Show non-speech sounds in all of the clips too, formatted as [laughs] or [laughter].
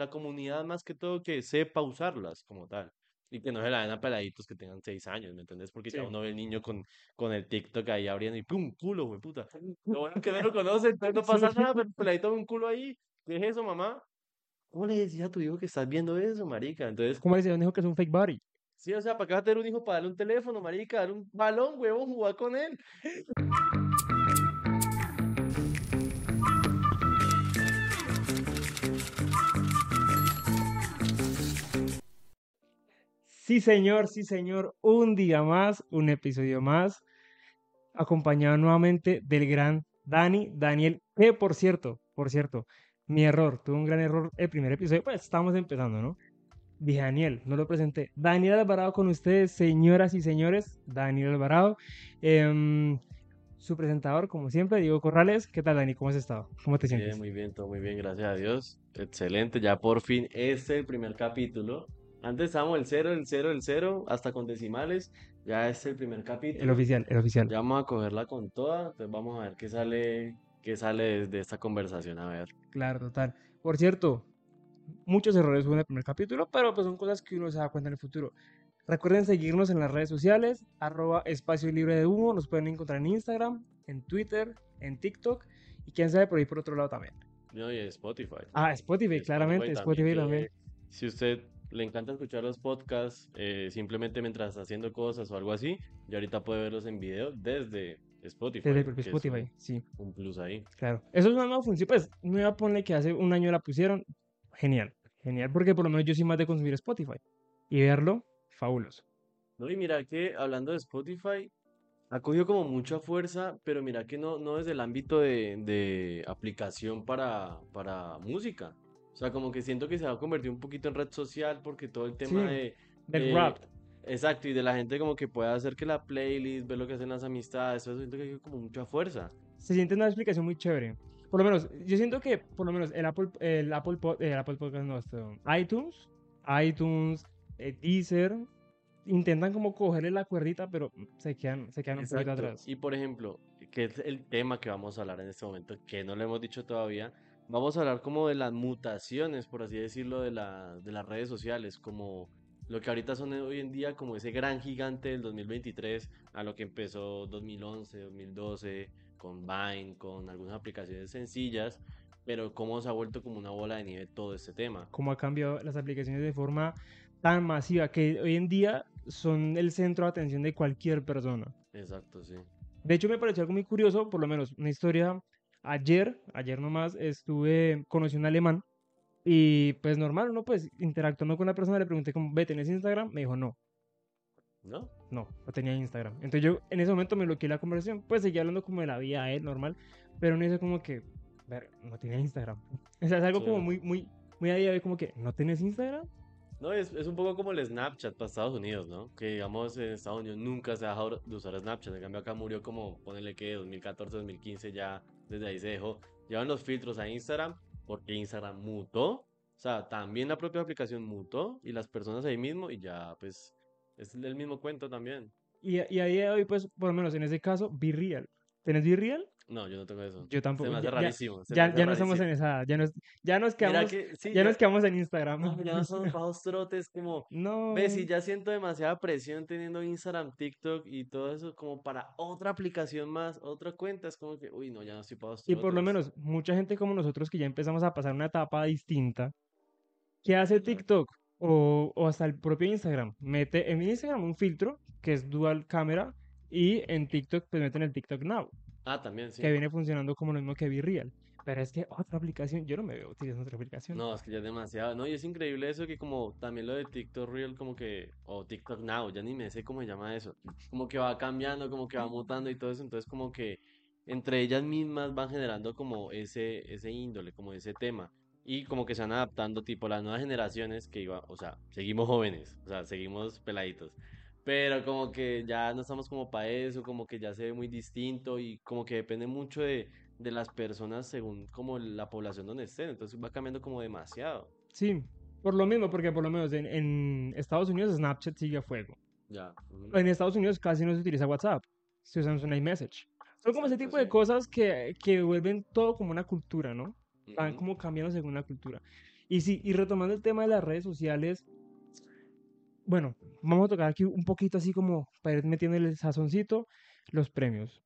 la comunidad más que todo que sepa usarlas como tal. Y que no se la den a peladitos que tengan seis años, ¿me entendés? Porque ya Sí. uno ve el niño con, con el TikTok ahí abriendo y ¡pum! culo, güey, puta. Lo bueno que no lo [laughs] conoce, entonces no pasa nada, pero el [laughs] peladito ve un culo ahí. ¿Qué es eso, mamá? ¿Cómo le decías a tu hijo que estás viendo eso, marica? Entonces, ¿Cómo le dice a un hijo que es un fake body? sí, o sea, ¿para qué vas a tener un hijo para darle un teléfono, marica? Darle un balón, huevón, jugar con él. [laughs] Sí, señor, sí, señor. Un día más, un episodio más, acompañado nuevamente del gran Dani, Daniel, que por cierto, por cierto, mi error, tuve un gran error el primer episodio, pues estamos empezando, ¿no? Dije Daniel, no lo presenté. Daniel Alvarado con ustedes, señoras y señores, Daniel Alvarado. Em, su presentador, como siempre, Diego Corrales. ¿Qué tal, Dani? ¿Cómo has estado? ¿Cómo te Bien, sientes? muy bien, todo muy bien, gracias a Dios. Excelente, ya por fin este es el primer capítulo. Antes estábamos el cero, el cero, el cero, hasta con decimales. Ya es el primer El capítulo. oficial, el oficial. Ya vamos a cogerla con toda. Entonces vamos a ver qué sale, qué sale de esta conversación. A ver. Claro, total. Por cierto, muchos errores en el primer capítulo, pero pues son cosas que uno se da cuenta en el futuro. Recuerden seguirnos en las redes sociales, arroba espacio libre de humo, nos pueden encontrar en Instagram, en Twitter, en TikTok y quién sabe por ahí por otro lado también. No, y Spotify. Ah, Spotify, claramente, Spotify también. que Si usted le encanta escuchar los podcasts, eh, simplemente mientras está haciendo cosas o algo así, y ahorita puede verlos en video desde Spotify. Desde el propio Spotify, un- sí, un plus ahí. claro. Eso es una nueva función, pues, nueva ponle que hace un año la pusieron, genial, genial, porque por lo menos yo soy más de consumir Spotify y verlo, fabuloso. No, y mira que hablando de Spotify, ha cogido como mucha fuerza, pero mira que no, no desde el ámbito de, de aplicación para, para música. O sea, como que siento que se va a convertir un poquito en red social porque todo el tema Sí, de... Del de- rap. Exacto, y de la gente como que pueda hacer que la playlist, ver lo que hacen las amistades, eso siento que hay como mucha fuerza. se siente una explicación muy chévere. Por lo menos, yo siento que por lo menos el Apple, el Apple, el Apple Podcast, no, esto, iTunes, iTunes, eh, Deezer, intentan como cogerle la cuerdita, pero se quedan, se quedan un poquito atrás. Y por ejemplo, que es el tema que vamos a hablar en este momento, que no lo hemos dicho todavía, vamos a hablar como de las mutaciones, por así decirlo, de, la, de las redes sociales, como lo que ahorita son hoy en día, como ese gran gigante del 2023, a lo que empezó 2011, 2012, con Vine, con algunas aplicaciones sencillas, pero cómo se ha vuelto como una bola de nieve todo este tema. Cómo ha cambiado las aplicaciones de forma tan masiva que hoy en día son el centro de atención de cualquier persona. Exacto, sí. De hecho, me pareció algo muy curioso, por lo menos una historia. Ayer, ayer nomás, estuve, conocí un alemán y pues normal, ¿no? Pues interactuando con la persona le pregunté como, ve, ¿tenés Instagram? Me dijo, no, ¿No? no, no tenía Instagram. Entonces yo en ese momento me bloqueé la conversación, pues seguía hablando como de la vida él, normal, pero no hice como que, ver, no tenía Instagram. [laughs] O sea, es algo como Sí. muy, muy, muy a día de hoy, como que, ¿no tenés Instagram? No, es, es un poco como el Snapchat para Estados Unidos, ¿no? Que digamos en Estados Unidos nunca se ha dejado de usar Snapchat. En cambio acá murió como, ponele que 2014, 2015 ya desde ahí se dejó. Llevan los filtros a Instagram porque Instagram mutó. O sea, también la propia aplicación mutó y las personas ahí mismo y ya pues es el mismo cuento también. Y, y a día de hoy, pues, por lo menos en ese caso, Be Real. ¿Tenés Be Real? No, yo no tengo eso. Yo tampoco. Se me hace ya- rarísimo. se Ya, hace ya no estamos en esa, ya nos, ya nos quedamos, que, sí, ya nos quedamos en Instagram. No, [laughs] ya no somos bajos trotes como... No. Ves, y ya siento demasiada presión teniendo Instagram, TikTok y todo eso como para otra aplicación más, otra cuenta. Es como que, uy, no, ya no estoy para Y por lo menos, mucha gente como nosotros que ya empezamos a pasar una etapa distinta, ¿qué hace. TikTok? O, o hasta el propio Instagram. Mete en Instagram un filtro que es dual cámara y en TikTok pues meten el TikTok Now, Ah, también, sí. que viene funcionando como lo mismo que Real. Pero es que otra aplicación, yo no me veo utilizando otra aplicación. No, es que ya es demasiado. No, y es increíble eso que como también lo de TikTok Real, como que, o TikTok Now, ya ni me sé cómo se llama eso. Como que va cambiando, como que va mutando y todo eso. Entonces como que entre ellas mismas van generando como ese, ese índole, como ese tema. Y como que se van adaptando tipo las nuevas generaciones que iba, o sea, seguimos jóvenes, o sea, seguimos peladitos. Pero como que ya no estamos como para eso, como que ya se ve muy distinto y como que depende mucho de, de las personas según como la población donde estén. Entonces va cambiando como demasiado. Sí, por lo mismo, porque por lo menos en, en Estados Unidos Snapchat sigue a fuego. Ya. En Estados Unidos casi no se utiliza WhatsApp, se usa un iMessage. Son como ese tipo de cosas que, que vuelven todo como una cultura, ¿no? Van como cambiando según la cultura. Y sí, y retomando el tema de las redes sociales, bueno, vamos a tocar aquí un poquito así como para ir metiendo el sazoncito, los premios.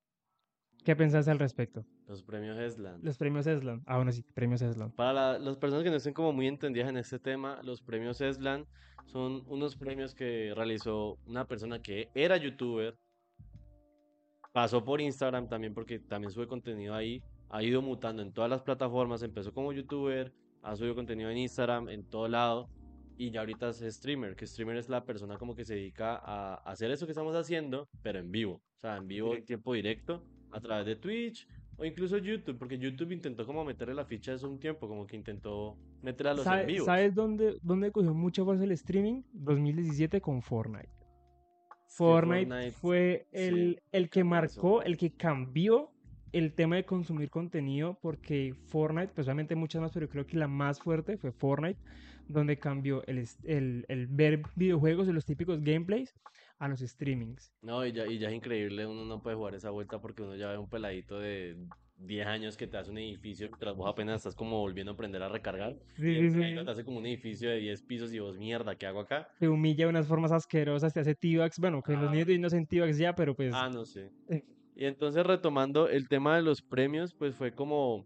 ¿Qué pensás al respecto? Los premios Eslan. Los premios Eslan. Ah, bueno, sí, premios Eslan. Para la- las personas que no estén como muy entendidas en este tema, los premios Eslan son unos premios que realizó una persona que era youtuber, pasó por Instagram también porque también sube contenido ahí, ha ido mutando en todas las plataformas, empezó como youtuber, ha subido contenido en Instagram, en todo lado, y ya ahorita es streamer, que streamer es la persona como que se dedica a hacer eso que estamos haciendo, pero en vivo, o sea, en vivo en tiempo directo, a través de Twitch. O incluso YouTube, porque YouTube intentó como meterle la ficha hace un tiempo, como que intentó meterle a los en ¿Sabe- vivos. ¿Sabes dónde, dónde cogió mucha fuerza el streaming? 2017 con Fortnite. Sí, Fortnite fue sí, el, el que eso. marcó, el que cambió el tema de consumir contenido, porque Fortnite, pues obviamente muchas más, pero creo que la más fuerte fue Fortnite, donde cambió el, el, el ver videojuegos y los típicos gameplays a los streamings. No, y ya, y ya es increíble, uno no puede jugar esa vuelta porque uno ya ve un peladito de 10 años que te hace un edificio mientras vos apenas estás como volviendo a aprender a recargar. Sí, Y sí, sí. te hace como un edificio de 10 pisos y vos, mierda, ¿qué hago acá? Te humilla de unas formas asquerosas, te hace T-Bags, bueno, que los Ah. niños de hoy no hacen T-Bags ya, pero pues... Ah, no sé. Y entonces retomando el tema de los premios, pues fue como...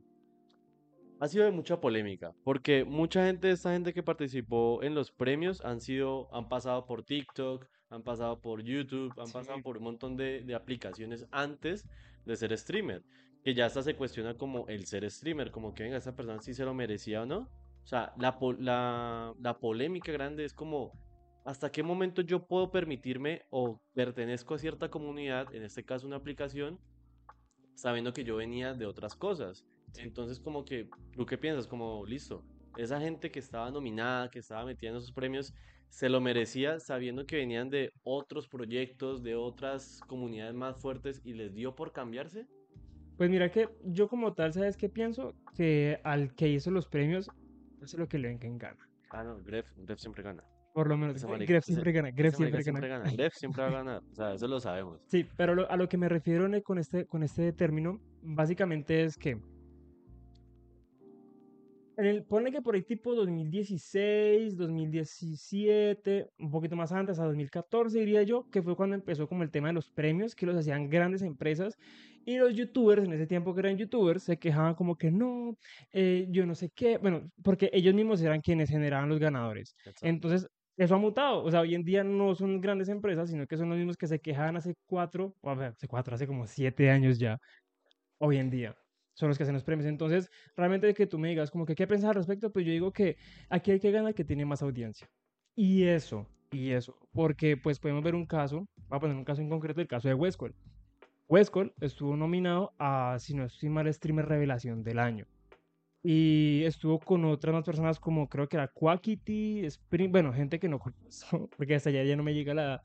Ha sido de mucha polémica, porque mucha gente, esta gente que participó en los premios han sido, han pasado por TikTok, han pasado por YouTube, han pasado Sí. por un montón de, de aplicaciones antes de ser streamer, que ya hasta se cuestiona como el ser streamer, como que venga, esa persona sí se lo merecía o no. O sea, la, la, la polémica grande es como, ¿hasta qué momento yo puedo permitirme o pertenezco a cierta comunidad, en este caso una aplicación, sabiendo que yo venía de otras cosas? Entonces, como que, ¿tú qué piensas? Como, listo, esa gente que estaba nominada, que estaba metida en esos premios, se lo merecía sabiendo que venían de otros proyectos, de otras comunidades más fuertes y les dio por cambiarse. Pues mira que yo como tal, ¿sabes qué pienso? Que al que hizo los premios, hace lo que le venga en gana. Ah, no, Gref, Gref siempre gana. Por lo menos, Gref siempre gana, Gref siempre gana. Gref siempre va a ganar. O sea, eso lo sabemos. Sí, pero lo- a lo que me refiero con este, con este término, básicamente es que, en el, ponle que por ahí tipo 2016, 2017, un poquito más antes, a 2014 diría yo, que fue cuando empezó como el tema de los premios, que los hacían grandes empresas, y los youtubers, en ese tiempo que eran youtubers, se quejaban como que no, eh, yo no sé qué, bueno, porque ellos mismos eran quienes generaban los ganadores. Entonces, eso ha mutado. O sea, hoy en día no son grandes empresas, sino que son los mismos que se quejaban hace cuatro, o a ver, hace cuatro, hace como siete años ya. Hoy en día son los que hacen los premios. Entonces, realmente que tú me digas como que qué pensas al respecto, pues yo digo que aquí hay que ganar que tiene más audiencia. Y eso, y eso, porque pues podemos ver un caso, voy a poner un caso en concreto, el caso de Westcol. Westcol estuvo nominado a, si no estoy mal, streamer revelación del año y estuvo con otras más personas como creo que era Quackity, Spring, bueno, gente que no conozco, [laughs] porque hasta allá ya no me llega la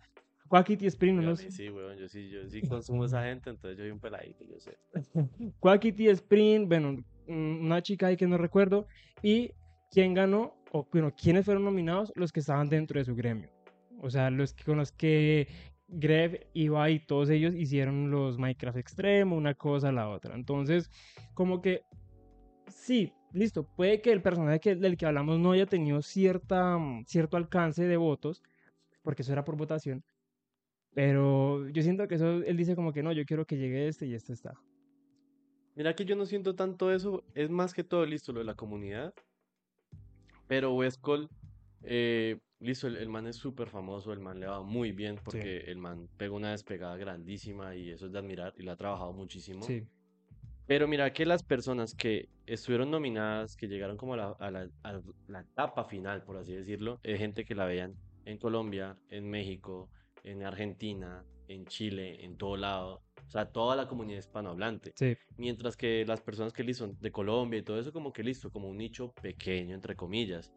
Quackity, Spring, no, sé. sí, weón, yo sí, yo sí consumo esa gente, entonces yo soy un peladito, yo sé. [laughs] Quackity, Spring, bueno, una chica ahí que no recuerdo, y quién ganó, o bueno, quiénes fueron nominados, los que estaban dentro de su gremio. O sea, los que, con los que Gref, Ibai y todos ellos hicieron los Minecraft Extremo, una cosa a la otra. Entonces, como que sí, listo, puede que el personaje que- del que hablamos no haya tenido cierta, mm, cierto alcance de votos, porque eso era por votación, pero yo siento que eso, él dice como que no, yo quiero que llegue este y este está. Mira que yo no siento tanto eso, es más que todo listo lo de la comunidad. Pero Westcol, eh, listo, el, el man es súper famoso, el man le va muy bien porque el man pegó una despegada grandísima y eso es de admirar y lo ha trabajado muchísimo. Sí, Pero mira que las personas que estuvieron nominadas, que llegaron como a la, a la- a la etapa final, por así decirlo, es gente que la veían en Colombia, en México, en Argentina, en Chile, en todo lado. O sea, toda la comunidad hispanohablante. sí. Mientras que las personas que listo, de Colombia y todo eso, como que listo, como un nicho pequeño, entre comillas.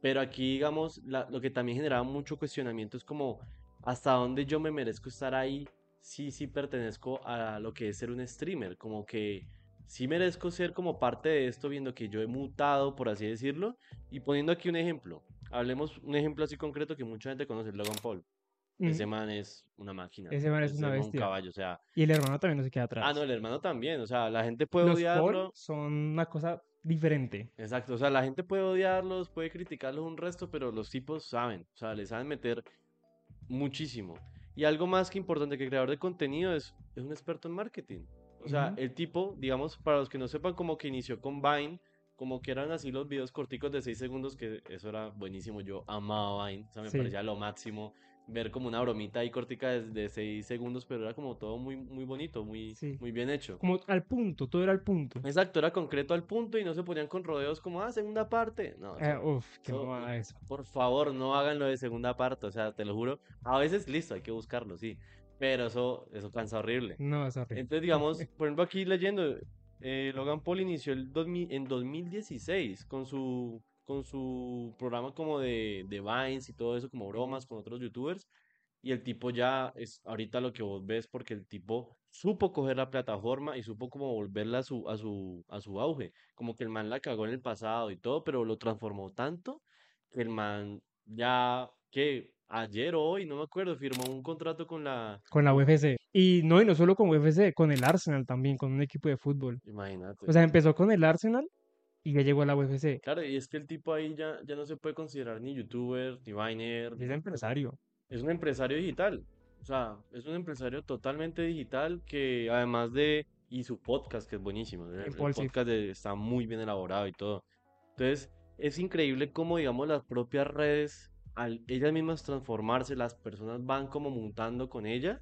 Pero aquí, digamos, la- lo que también generaba mucho cuestionamiento es como, ¿hasta dónde yo me merezco estar ahí? Sí, sí pertenezco a lo que es ser un streamer. Como que sí merezco ser como parte de esto, viendo que yo he mutado, por así decirlo. Y poniendo aquí un ejemplo. Hablemos un ejemplo así concreto que mucha gente conoce, Logan Paul. Ese man es una máquina. Ese man es una un bestia. caballo, o sea. Y el hermano también no se queda atrás. Ah, no, el hermano también. O sea, la gente puede Los Paul son una cosa diferente. Exacto, o sea, la gente puede odiarlos, puede criticarlos un resto, pero los tipos saben, o sea, les saben meter muchísimo. Y algo más que importante que el creador de contenido es, es un experto en marketing. O sea, el tipo, digamos, para los que no sepan, como que inició con Vine, como que eran así los videos corticos de 6 segundos, que eso era buenísimo. Yo amaba Vine, o sea, me Sí. parecía lo máximo ver como una bromita ahí cortica de, de 6 segundos, pero era como todo muy, muy bonito, muy, Sí. muy bien hecho. Como al punto, todo era al punto. Exacto, era concreto al punto y no se ponían con rodeos como, ah, segunda parte. No, Eh, eso- uf, qué mamada eso. por favor, no hagan lo de segunda parte, o sea, te lo juro. A veces, listo, hay que buscarlo, sí, pero eso, eso cansa horrible. No, es horrible. Entonces, digamos, por ejemplo, aquí leyendo, eh, Logan Paul inició el 2000 en 2016 con su, con su programa como de, de Vines y todo eso, como bromas con otros youtubers. Y el tipo ya es ahorita lo que vos ves porque el tipo supo coger la plataforma y supo como volverla a su, a su, a su auge. Como que el man la cagó en el pasado y todo, pero lo transformó tanto que el man ya, que ayer o hoy, no me acuerdo, firmó un contrato con la... Con la UFC. Y no, y no solo con UFC, con el Arsenal también, con un equipo de fútbol. Imagínate. O sea, empezó con el Arsenal y ya llegó a la UFC. Claro, y es que el tipo ahí ya, ya no se puede considerar ni youtuber, ni viner, es empresario. es un empresario digital. O sea, es un empresario totalmente digital que además de... Y su podcast, que es buenísimo. El, el podcast de- está muy bien elaborado y todo. Entonces, es increíble cómo, digamos, las propias redes, al ellas mismas transformarse, las personas van como mutando con ella,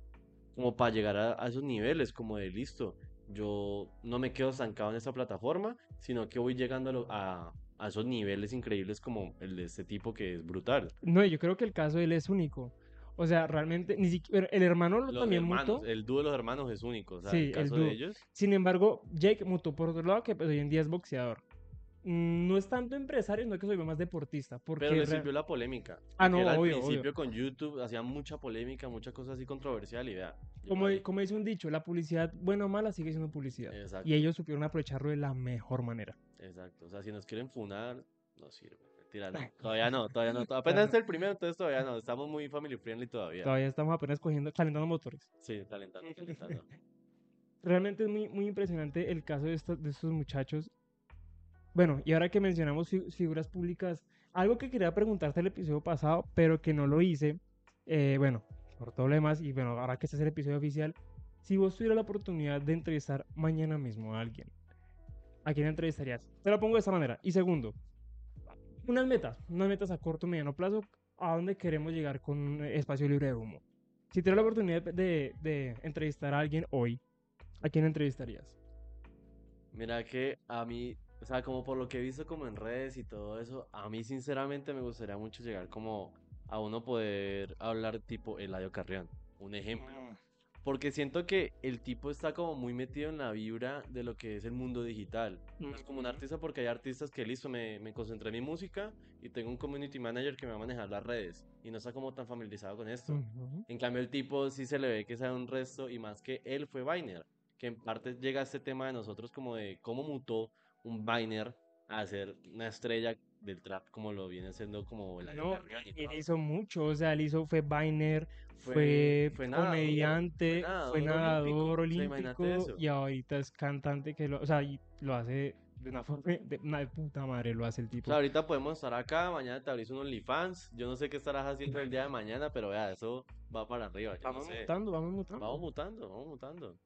como para llegar a, a esos niveles, como de listo. Yo no me quedo estancado en esta plataforma, sino que voy llegando a, lo- a, a esos niveles increíbles como el de este tipo que es brutal. No, yo creo que el caso de él es único. O sea, realmente, ni siquiera, el hermano lo Los también hermanos, mutó. el dúo de los hermanos es único, o sea, Sí, el caso de ellos. Sin embargo, Jake mutó por otro lado, que pues, hoy en día es boxeador. Mm, No es tanto empresario, no es que soy más deportista. Porque Pero le sirvió la polémica. Ah, no, al obvio, obvio. principio con YouTube hacía mucha polémica, mucha cosa así controversial y vea. como, como dice un dicho, la publicidad, buena o mala, sigue siendo publicidad. Exacto, Y ellos supieron aprovecharlo de la mejor manera. exacto. O sea, si nos quieren funar, no sirve. Mentira, [laughs] no. Todavía no, todavía no. Apenas es el primero, entonces todavía no. Estamos muy family friendly todavía. Todavía estamos apenas cogiendo, calentando motores. Sí, talentando, talentando. [laughs] Realmente es muy, muy impresionante el caso de estos, de estos muchachos. Bueno, y ahora que mencionamos fi- figuras públicas, algo que quería preguntarte el episodio pasado, pero que no lo hice, eh, bueno, por demás, y bueno, ahora que este es el episodio oficial, si vos tuvieras la oportunidad de entrevistar mañana mismo a alguien, ¿a quién entrevistarías? Te lo pongo de esta manera. Y segundo, unas metas, unas metas a corto y mediano plazo, ¿a dónde queremos llegar con un espacio libre de humo? Si tuvieras la oportunidad de, de entrevistar a alguien hoy, ¿a quién entrevistarías? Mira que a mí, o sea, como por lo que he visto como en redes y todo eso, a mí sinceramente me gustaría mucho llegar como a uno poder hablar tipo Eladio Carrión, un ejemplo. Porque siento que el tipo está como muy metido en la vibra de lo que es el mundo digital. No es como un artista porque hay artistas que listo, me, me concentré en mi música y tengo un community manager que me va a manejar las redes y no está como tan familiarizado con esto. En cambio, el tipo sí se le ve que sabe un resto y más que él fue Viner, que en parte llega a este tema de nosotros como de cómo mutó un Viner a ser una estrella del trap como lo viene siendo como el No, él hizo mucho, o sea, él hizo, fue Viner, Fue- comediante, fue nadador olímpico, y ahorita es cantante que lo, o sea, y lo hace de una forma, de una de puta madre lo hace el O tipo. sea, ahorita podemos estar acá, mañana te abrís un OnlyFans. Yo no sé qué estarás haciendo el día de mañana, pero vea, eso va para arriba. No Vamos sé. mutando, vamos mutando. Vamos mutando, vamos mutando.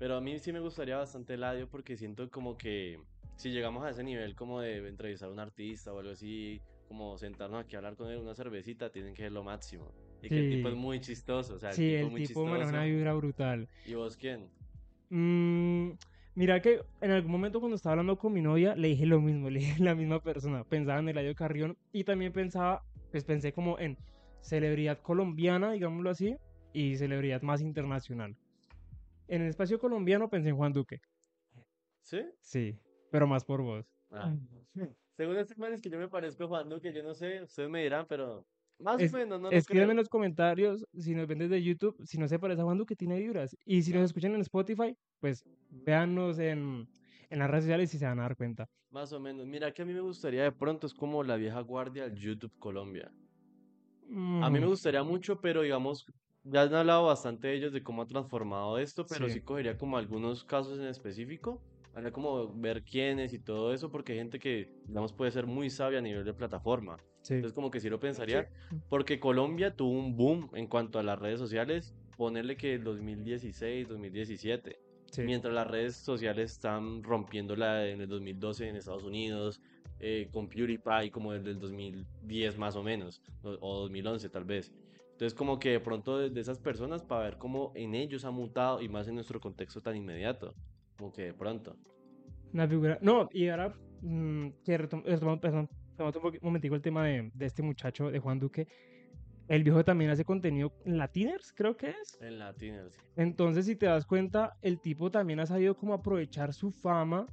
Pero a mí sí me gustaría bastante Eladio porque siento como que si llegamos a ese nivel como de entrevistar a un artista o algo así, como sentarnos aquí a hablar con él, una cervecita, tienen que ser lo máximo. Y que el tipo es muy chistoso, o sea, el Sí, tipo el muy tipo maneja una chistoso. vibra brutal. ¿Y vos quién? Mm, mira que en algún momento cuando estaba hablando con mi novia le dije lo mismo, [laughs] le dije la misma persona, pensaba en Eladio Carrión y también pensaba, pues pensé como en celebridad colombiana, digámoslo así, y celebridad más internacional. En el espacio colombiano pensé en Juan Duque, ¿Sí? sí, pero más por vos. Ah. Según estos manes que yo me parezco a Juan Duque, yo no sé, ustedes me dirán, pero más Es- o menos, no lo Escríbanme en los comentarios si nos ven desde YouTube, si no se parece a Juan Duque, tiene vibras. Y si nos escuchan en Spotify, pues véannos en, en las redes sociales y se van a dar cuenta. Más o menos. Mira que a mí me gustaría de pronto, es como la vieja guardia del YouTube Colombia. A mí me Mm, gustaría mucho, pero digamos, ya han hablado bastante de ellos de cómo ha transformado esto, pero Sí. sí cogería como algunos casos en específico Habría como ver quiénes y todo eso, porque hay gente que, digamos, puede ser muy sabia a nivel de plataforma. Sí. Entonces, como que sí lo pensaría, porque Colombia tuvo un boom en cuanto a las redes sociales, ponerle que el 2016, 2017, Sí. mientras las redes sociales están rompiéndola en el 2012 en Estados Unidos, eh, con PewDiePie como desde el 2010 más o menos, o, o 2011 tal vez. Entonces, como que de pronto de, de esas personas para ver cómo en ellos ha mutado y más en nuestro contexto tan inmediato, como que de pronto. Una figura. No, y ahora mm, que retom- retomando, perdón, retomando un momentico el tema de, de este muchacho, de Juan Duque. El viejo también hace contenido en Latiners, creo que es. En Latiners. Entonces, si te das cuenta, el tipo también ha sabido cómo aprovechar su fama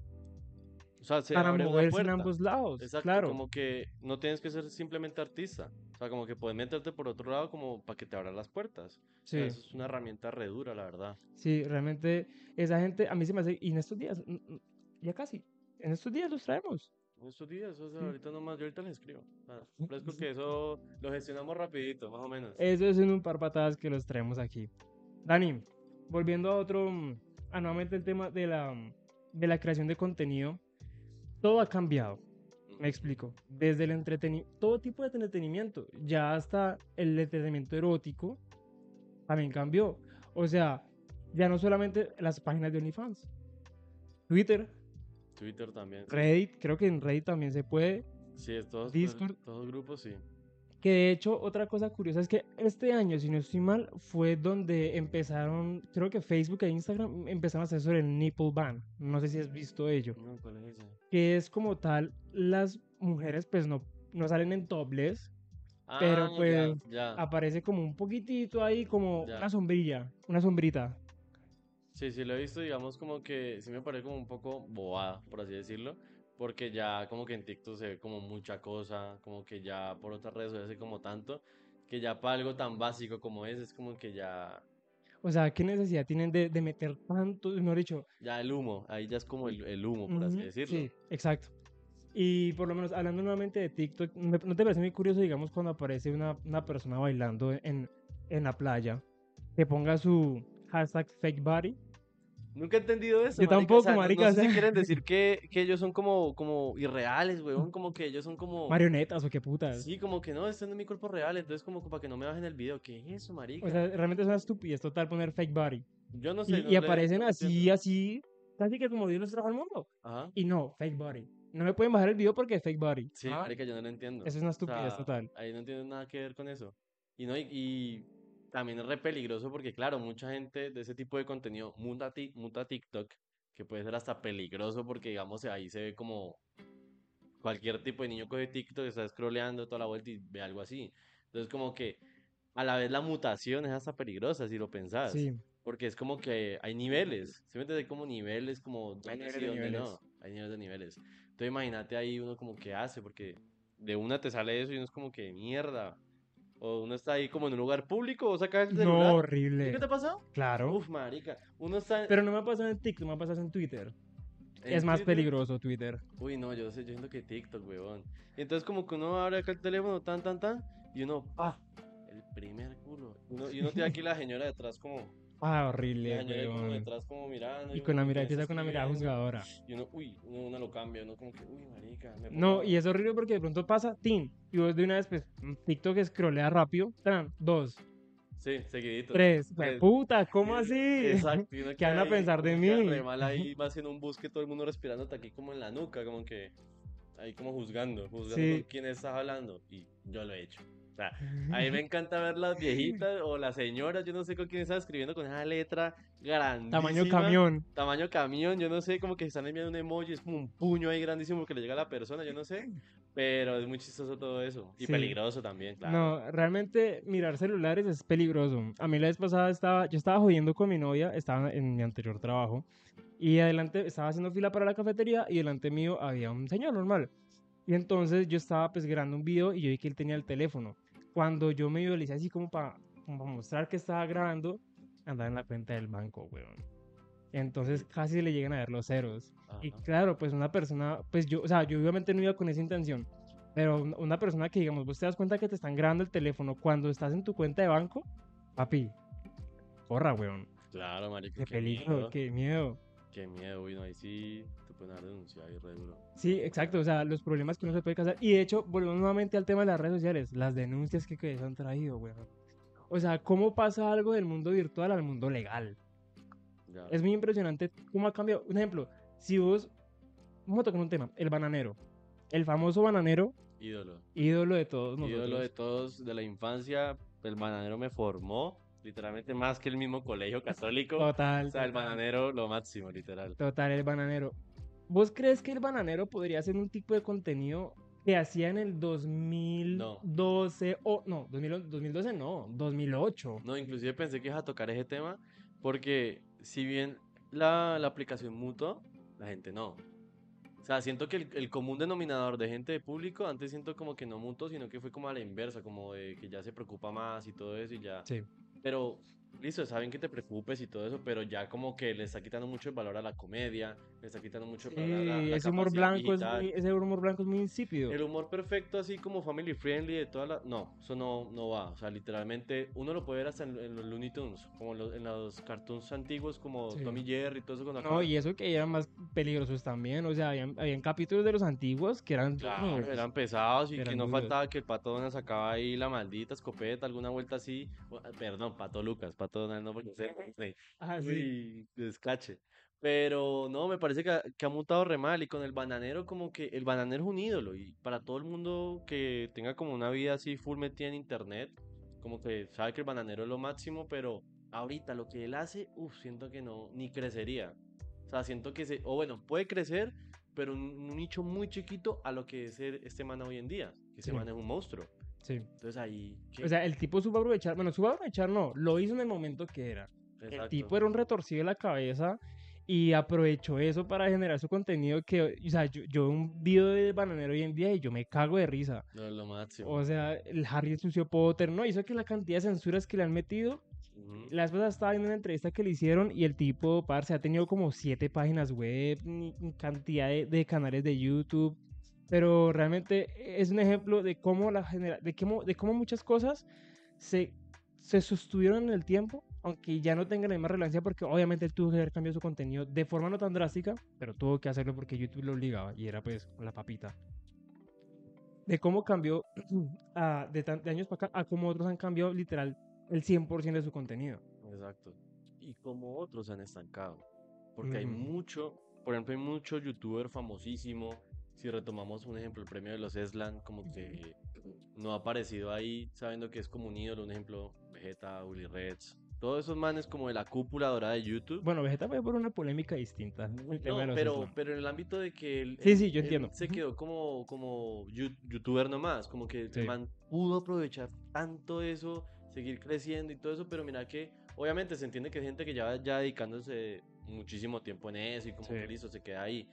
O sea, se para moverse en ambos lados. Exacto, claro. como que no tienes que ser simplemente artista. O sea, como que puedes meterte por otro lado como para que te abran las puertas. O sea, Sí, eso es una herramienta re dura, la verdad. sí, realmente esa gente, a mí se me hace, y en estos días, ya casi, en estos días los traemos. En estos días, o sea, Sí. ahorita nomás, yo ahorita les escribo. O sea, [laughs] fresco que eso lo gestionamos rapidito, más o menos. Eso es en un par patadas que los traemos aquí. Dani, volviendo a otro, mm, a nuevamente el tema de la, mm, de la creación de contenido, todo ha cambiado. Me explico. Desde el entretenimiento, todo tipo de entretenimiento, ya hasta el entretenimiento erótico, también cambió. O sea, ya no solamente las páginas de OnlyFans, Twitter, Twitter también. Reddit, creo que en Reddit también se puede. Sí, todos, Discord. todos grupos, sí. Que de hecho, otra cosa curiosa es que este año, si no estoy mal, fue donde empezaron, creo que Facebook e Instagram empezaron a hacer sobre el nipple ban. No sé si has visto ello. No, ¿cuál es ese? Que es como tal, las mujeres pues no, no salen en topless, Pero, Ah, ya, pues, Ya, aparece como un poquitito ahí, como Ya. una sombrilla, una sombrita. Sí, sí, lo he visto, digamos, como que sí me parece como un poco bobada, por así decirlo, porque ya como que en TikTok se ve como mucha cosa, como que ya por otras redes sociales como tanto, que ya para algo tan básico como ese es como que ya, O sea, ¿qué necesidad tienen de, de meter tanto, mejor dicho? ya el humo, ahí ya es como el, el humo, por así Ujú, decirlo. Sí, exacto. Y por lo menos hablando nuevamente de TikTok, ¿me- ¿no te parece muy curioso, digamos, cuando aparece una, una persona bailando en, en la playa, que ponga su hashtag fake body? Nunca he entendido eso. Yo marica, o tampoco, sea, no- marica, No, o sé si sea. quieren decir [laughs] que, que ellos son como, como irreales, weón, como que ellos son como... Marionetas o qué putas. Sí, como que no, este no es mi cuerpo real, entonces como para que no me bajen el video. ¿Qué es eso, marica? O sea, realmente es una estupidez total poner fake body. Yo no Y, sé. y no le- aparecen así, entiendo. así, casi que como Dios los trajo al mundo. Ajá. Y no, fake body. No me pueden bajar el video porque es fake body. Sí, Ah, marica, yo no lo entiendo. Eso es una O estupidez sea, total. Ahí no tiene nada que ver con eso. Y, no, y, y también es re peligroso porque, claro, mucha gente de ese tipo de contenido muta, muta TikTok, que puede ser hasta peligroso porque, digamos, ahí se ve como cualquier tipo de niño coge TikTok, está scrolleando toda la vuelta y ve algo así. Entonces, como que a la vez la mutación es hasta peligrosa si lo pensás. Sí. Porque es como que hay niveles, ¿sí me entiendes? Hay como niveles, como dónde niveles sí, de niveles. no. Hay niveles de niveles. Entonces imagínate ahí uno como que hace, porque de una te sale eso y uno es como que mierda. O uno está ahí como en un lugar público o sacas el No, celular. ¿Sí horrible. ¿Qué te ha pasado? Claro. Uf, marica. Uno está en- Pero no me ha pasado en TikTok, me ha pasado en Twitter. en es más Twitter. peligroso Twitter. Uy, no, yo sé, yo siento que TikTok, weón. Y entonces como que uno abre acá el teléfono, tan, tan, tan, y uno, pa, el primer culo. Uno- y uno tiene aquí la señora detrás como, Ah, la horrible, señora como detrás como mirando. Y con la mirada, ¿quién empieza con la mirada juzgadora. Y uno, uy, uno, uno lo cambia, uno como que, uy, marica, me No, y es horrible porque de pronto pasa, tin, y vos de una vez, pues, TikTok scrollea rápido, tran, dos, Sí, seguidito. tres, Tres. puta, ¿cómo así? Exacto. [laughs] ¿Qué queda van a pensar de mí? re mal ahí, va haciendo un busque, todo el mundo respirándote aquí como en la nuca, como que, ahí como juzgando, juzgando Sí. con quién estás hablando. Y yo lo he hecho. Sea, a mí me encanta ver las viejitas o las señoras, yo no sé con quién está escribiendo con esa letra grandísima. Tamaño camión. Tamaño camión, yo no sé, como que están enviando un emoji, es como un puño ahí grandísimo que le llega a la persona, yo no sé. Pero es muy chistoso todo eso. Y Sí. peligroso también, claro. No, realmente mirar celulares es peligroso. A mí la vez pasada estaba, yo estaba jodiendo con mi novia, estaba en mi anterior trabajo, y adelante estaba haciendo fila para la cafetería y delante mío había un señor normal. Y entonces yo estaba pues grabando un video y yo vi que él tenía el teléfono. Cuando yo me visualicé así como para mostrar que estaba grabando, andaba en la cuenta del banco, weón. Entonces casi le llegan a ver los ceros. Y Ajá. claro, pues una persona, pues yo, o sea, yo obviamente no iba con esa intención, pero un- una persona que, digamos, vos te das cuenta que te están grabando el teléfono cuando estás en tu cuenta de banco, papi, corra, weón. Claro, marica, Qué qué peligro, miedo. qué miedo. Qué miedo, uy, no, ahí sí pueden haber denunciado ahí re duro. Sí, exacto, o sea, los problemas que uno se puede casar. Y de hecho, volvemos nuevamente al tema de las redes sociales, las denuncias que, que se han traído, weón. O sea, cómo pasa algo del mundo virtual al mundo legal. Ya. Es muy impresionante cómo ha cambiado. Un ejemplo, si vos, vamos a tocar un tema, el bananero. El famoso bananero, Ídolo. ídolo de todos nosotros. Ídolo de todos de la infancia. El bananero me formó, literalmente más que el mismo colegio católico. Total. O sea, el bananero lo máximo, literal. Total, el bananero. ¿Vos crees que el bananero podría ser un tipo de contenido que hacía en el 2012 o no, 2000 2012 no, 2008? No, inclusive pensé que ibas a tocar ese tema porque si bien la, la aplicación mutuo, la gente no. O sea, siento que el, el común denominador de gente de público, antes siento como que no mutuo, sino que fue como a la inversa, como de que ya se preocupa más y todo eso y ya. Sí. Pero, listo, saben que te preocupes y todo eso, pero ya como que le está quitando mucho el valor a la comedia, le está quitando mucho el valor a la, la ese humor blanco es muy, ese humor blanco es muy insípido. El humor perfecto, así como family friendly de toda la... No, eso no, no va. O sea, literalmente uno lo puede ver hasta en, en los Looney Tunes, como en los cartoons antiguos como Sí. Tommy Jerry y todo eso. Cuando No, acaba- y eso que eran más peligrosos también, o sea, habían, habían capítulos de los antiguos que eran... Claro, eran pesados y que no duros. faltaba que el Pato sacaba ahí la maldita escopeta, alguna vuelta así. Perdón, Pato Lucas, Pato Donald no porque sé, sí. [laughs] Ah, sí. Descache. Pero no, me parece que ha, que ha mutado re mal y con el bananero como que el bananero es un ídolo y para todo el mundo que tenga como una vida así full metida en internet, como que sabe que el bananero es lo máximo, pero ahorita lo que él hace, uff, siento que no, ni crecería. O sea, siento que se, o bueno, puede crecer, pero en un nicho muy chiquito a lo que es este man hoy en día, que Sí. ese man es un monstruo. Sí. Entonces ahí, ¿qué? O sea, el tipo supo aprovechar, bueno, supo aprovechar no, lo hizo en el momento que era. El Exacto. tipo era un retorcido de la cabeza y aprovechó eso para generar su contenido que, o sea, yo, yo un video de Bananero hoy en día y yo me cago de risa. No, lo máximo. O sea, el Harry sucio Potter, ¿no? Hizo que la cantidad de censuras que le han metido. La pasada estaba viendo una entrevista que le hicieron y el tipo, parce, ha tenido como siete páginas web, cantidad de, de canales de YouTube. Pero realmente es un ejemplo de cómo la genera de cómo, de cómo muchas cosas se, se sostuvieron en el tiempo, aunque ya no tengan la misma relevancia, porque obviamente él tuvo que haber cambiado su contenido de forma no tan drástica, pero tuvo que hacerlo porque YouTube lo obligaba y era pues la papita. De cómo cambió [clears throat] a- de, de años para acá a cómo otros han cambiado literal el 100% de su contenido. Exacto. Y como otros se han estancado. Porque hay Ujú. mucho, por ejemplo, hay mucho youtuber famosísimo. Si retomamos un ejemplo, el premio de los Eslan, como que no ha aparecido ahí, sabiendo que es como un ídolo, un ejemplo, Vegeta, Willy Reds. Todos esos manes como de la cúpula dorada de YouTube. Bueno, Vegeta fue por una polémica distinta. No, pero, pero en el ámbito de que él, Sí, sí, yo él entiendo. se quedó como, como youtuber nomás, como que Sí. el man pudo aprovechar tanto eso, seguir creciendo y todo eso, pero mira que obviamente se entiende que hay gente que ya ya dedicándose muchísimo tiempo en eso y como Sí. que listo, se queda ahí.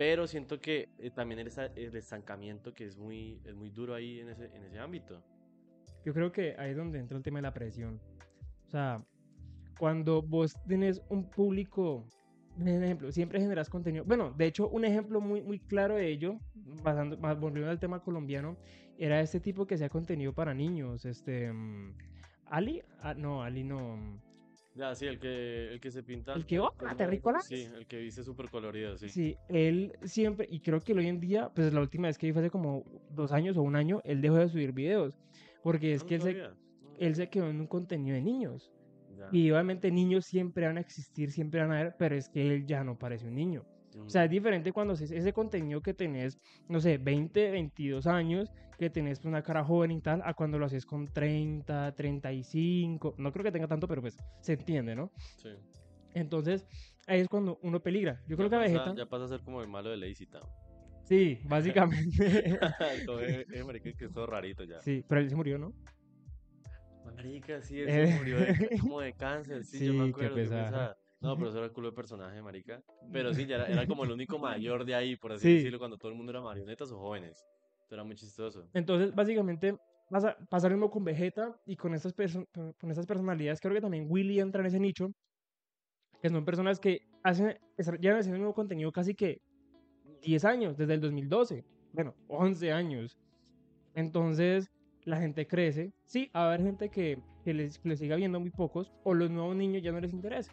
Pero siento que eh, también el, el estancamiento que es muy, es muy duro ahí en ese, en ese ámbito. Yo creo que ahí es donde entra el tema de la presión. O sea, cuando vos tenés un público, un ejemplo, siempre generas contenido. Bueno, de hecho, un ejemplo muy, muy claro de ello, basando, más volviendo al tema colombiano, era este tipo que hacía contenido para niños. Este. mm, Ali, Ah, no, Ali no. Ya, sí, el que, el que se pinta. El que, oh. Sí, el que viste súper colorido, sí. Sí, él siempre, y creo que hoy en día, pues la última vez que vi fue hace como dos años o un año, él dejó de subir videos. Porque es Ah, que no él se, él se quedó en un contenido de niños. Ya. Y obviamente niños siempre van a existir, siempre van a haber, pero es que él ya no parece un niño. O sea, es diferente cuando ese contenido que tenés, no sé, 20, 22 años, que tenés pues, una cara joven y tal, a cuando lo haces con 30, 35. No creo que tenga tanto, pero pues se entiende, ¿no? Sí. Entonces, ahí es cuando uno peligra. Yo creo Ya que a Vegeta. Ya pasa a ser como el malo de Lazy Town. Sí, básicamente. [laughs] Eh, eh, marica, que es todo rarito ya. sí, pero él se murió, ¿no? Marica, sí, él Eh. se murió de, como de cáncer, sí, yo me acuerdo. qué pesar. No, pero eso era el culo de personaje, marica. Pero sí, ya era, era como el único [laughs] mayor de ahí, por así Sí. decirlo, cuando todo el mundo era marionetas o jóvenes. Eso era muy chistoso. Entonces, básicamente, pasa, pasa lo mismo con Vegeta y con estas, con estas personalidades. Creo que también Willy entra en ese nicho, que son personas que hacen, llevan haciendo el mismo contenido casi que 10 años, desde el 2012. Bueno, 11 años. Entonces, la gente crece. Sí, va a haber gente que, que les, que les siga viendo muy pocos, o los nuevos niños ya no les interesa.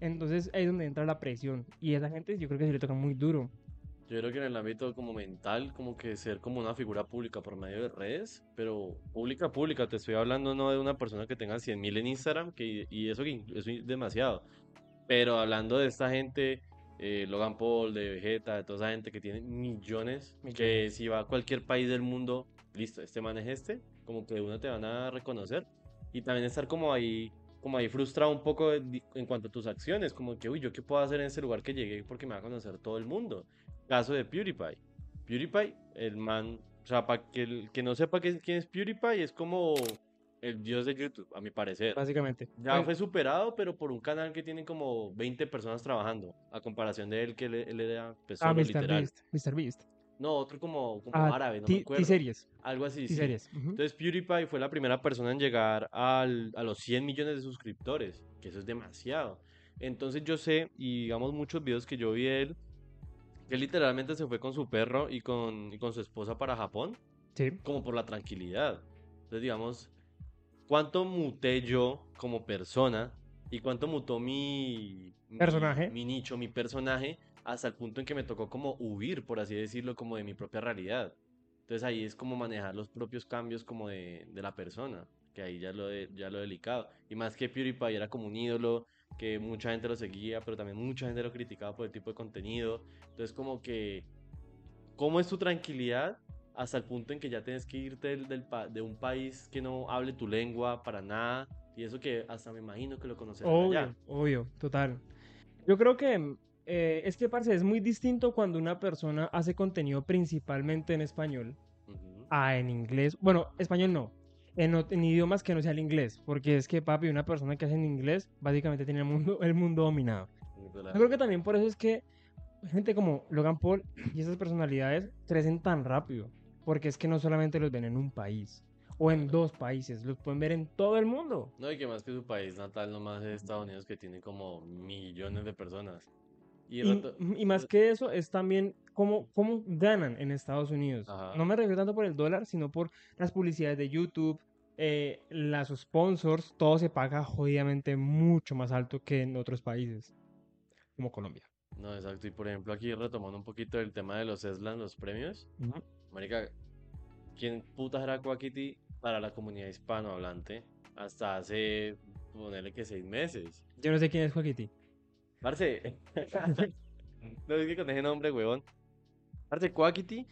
Entonces ahí es donde entra la presión. Y a esa gente yo creo que se le toca muy duro. Yo creo que en el ámbito como mental, como que ser como una figura pública por medio de redes, pero pública, pública, te estoy hablando no de una persona que tenga 100.000 en Instagram, que, y eso, que es demasiado, pero hablando de esta gente, eh, Logan Paul, de Vegeta, de toda esa gente que tiene millones, que Millones. si va a cualquier país del mundo, listo, este man es este, como que de una te van a reconocer, y también estar como ahí, como ahí frustrado un poco en cuanto a tus acciones, como que, uy, ¿yo qué puedo hacer en ese lugar que llegué porque me va a conocer todo el mundo? Caso de PewDiePie. PewDiePie, el man, o sea, para que el que no sepa quién es PewDiePie, es como el dios de YouTube, a mi parecer. Básicamente. Ya Bueno, fue superado, pero por un canal que tiene como 20 personas trabajando, a comparación de él, que él, él era pues, ah, solo, Mr. literal. Beast. Mr. Beast. No, otro como, como Ah, árabe, no me acuerdo. T-series. Algo así, sí. T-series. ujú. Entonces PewDiePie fue la primera persona en llegar al- a los 100 millones de suscriptores, que eso es demasiado. Entonces yo sé, y digamos muchos videos que yo vi de él, que literalmente se fue con su perro y con, y con su esposa para Japón, Sí. como por la tranquilidad. Entonces digamos, ¿cuánto muté yo como persona y cuánto mutó mi, mi- Personaje. mi nicho, mi personaje, hasta el punto en que me tocó como huir, por así decirlo, como de mi propia realidad? Entonces ahí es como manejar los propios cambios como de, de la persona, que ahí ya lo, de- ya lo delicado. Y más que PewDiePie era como un ídolo, que mucha gente lo seguía, pero también mucha gente lo criticaba por el tipo de contenido. Entonces como que, ¿cómo es tu tranquilidad hasta el punto en que ya tienes que irte del, del de un país que no hable tu lengua para nada? Y eso que hasta me imagino que lo conocerán Obvio, allá. obvio, total. Yo creo que eh, es que, parce, es muy distinto cuando una persona hace contenido principalmente en español Ujú. a en inglés. Bueno, español no. En, idiomas que no sea el inglés. Porque es que, papi, una persona que hace en inglés básicamente tiene el mundo, el mundo dominado. Yo creo que también por eso es que gente como Logan Paul y esas personalidades crecen tan rápido. Porque es que no solamente los ven en un país o en dos países, los pueden ver en todo el mundo. No, y que más que su país natal, nomás es Estados Unidos, que tiene como millones de personas. Y, Y, rato- y más que eso, es también cómo, cómo ganan en Estados Unidos. Ajá. No me refiero tanto por el dólar, sino por las publicidades de YouTube, eh, las sponsors, todo se paga jodidamente mucho más alto que en otros países, como Colombia. No, exacto. Y por ejemplo, aquí retomando un poquito el tema de los ESLAN, los premios. Marica, ¿quién putas era Quackity para la comunidad hispanohablante hasta hace, ponerle que seis meses? Yo no sé quién es Joaquiti. Parce, [laughs] no es que con ese nombre, huevón. Parce, Quackity,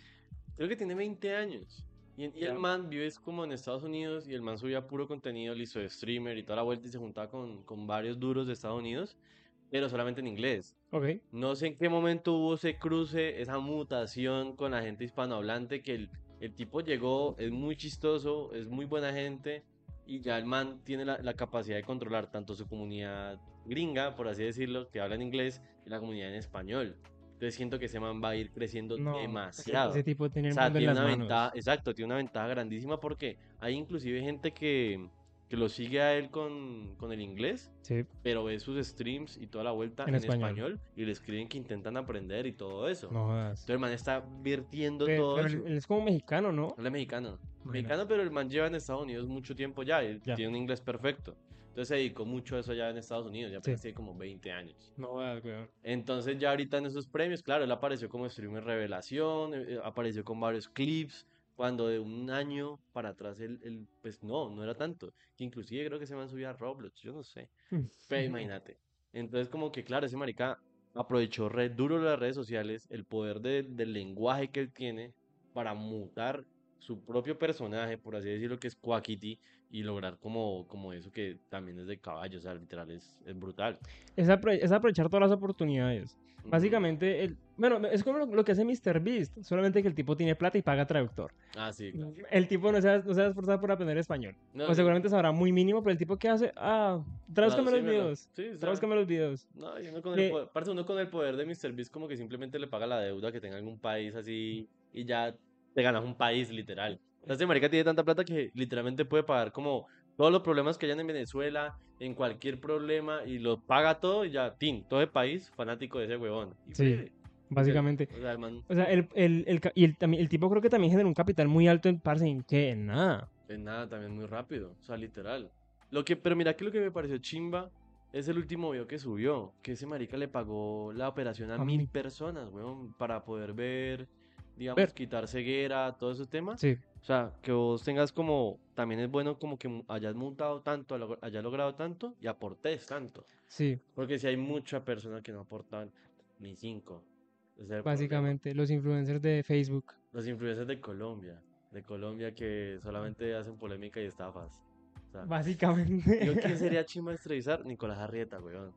creo que tiene 20 años. Y, y el man vive como en Estados Unidos y el man subía puro contenido, listo de streamer y toda la vuelta y se juntaba con, con varios duros de Estados Unidos, pero solamente en inglés. Ok. No sé en qué momento hubo ese cruce, esa mutación con la gente hispanohablante, que el, el tipo llegó, es muy chistoso, es muy buena gente, y ya el man tiene la, la capacidad de controlar tanto su comunidad gringa, por así decirlo, que habla en inglés, y la comunidad en español. Entonces siento que ese man va a ir creciendo No, demasiado. Ese tipo tiene O el sea, mundo en tiene las una manos. ventaja, exacto, tiene una ventaja grandísima porque hay inclusive gente que, que lo sigue a él con, con el inglés Sí. pero ve sus streams y toda la vuelta En en, español. español. y le escriben que intentan aprender y todo eso. No jodas. Entonces el man está virtiendo Pe- todo pero eso. él, él es como mexicano, ¿no? Él es mexicano. Bueno. Mexicano, pero el man lleva en Estados Unidos mucho tiempo ya. y Ya. tiene un inglés perfecto. Entonces se dedicó mucho a eso ya en Estados Unidos. Ya Sí. apenas tiene como 20 años. No jodas, weón. Entonces ya ahorita en esos premios, claro, él apareció como streamer revelación, eh, eh, apareció con varios clips, cuando de un año para atrás él, él, pues no, no era tanto. Que inclusive creo que se van a subir a Roblox, yo no sé. [laughs] Pero imagínate. Entonces como que claro, ese marica aprovechó re duro las redes sociales, el poder de- del lenguaje que él tiene para mutar su propio personaje, por así decirlo, que es Quackity, y lograr como, como eso que también es de caballo, o sea, literal es, es brutal. Es, apro- es aprovechar todas las oportunidades. Básicamente, el, bueno, es como lo, lo que hace MrBeast, solamente que el tipo tiene plata y paga traductor. Ah, sí, claro. El tipo no se, va- no se va a esforzar por aprender español. No, o sí. seguramente sabrá muy mínimo, pero el tipo que hace, ah, tradúzcame los Traducímelo. videos. Sí, Tradúzcame los videos. No, y uno con Que- el poder, parce, uno con el poder de MrBeast como que simplemente le paga la deuda que tenga algún país así y ya te ganas un país literal. Entonces, marica tiene tanta plata que literalmente puede pagar como todos los problemas que hayan en Venezuela, en cualquier problema y lo paga todo y ya, tin, todo el país fanático de ese huevón. Y Sí. Básicamente. O sea, el man, O sea, el, el, el, y el, tipo creo que también generó un capital muy alto en parce, ¿en qué? En nada. es nada, también muy rápido, o sea, literal. Lo que, pero mira que lo que me pareció chimba es el último video que subió, que ese marica le pagó la operación a A mil personas, weón, para poder ver, digamos, Ver. quitar ceguera, todos esos temas. Sí, O sea, que vos tengas como, también es bueno como que hayas montado tanto, hayas logrado tanto y aportes tanto. sí, Porque si hay muchas personas que no aportan ni cinco. el problema. básicamente, los influencers de Facebook. Los influencers de Colombia, de Colombia que solamente hacen polémica y estafas. O sea, Básicamente. Yo, ¿quién sería [laughs] chimba entrevistar? Nicolás Arrieta, weón.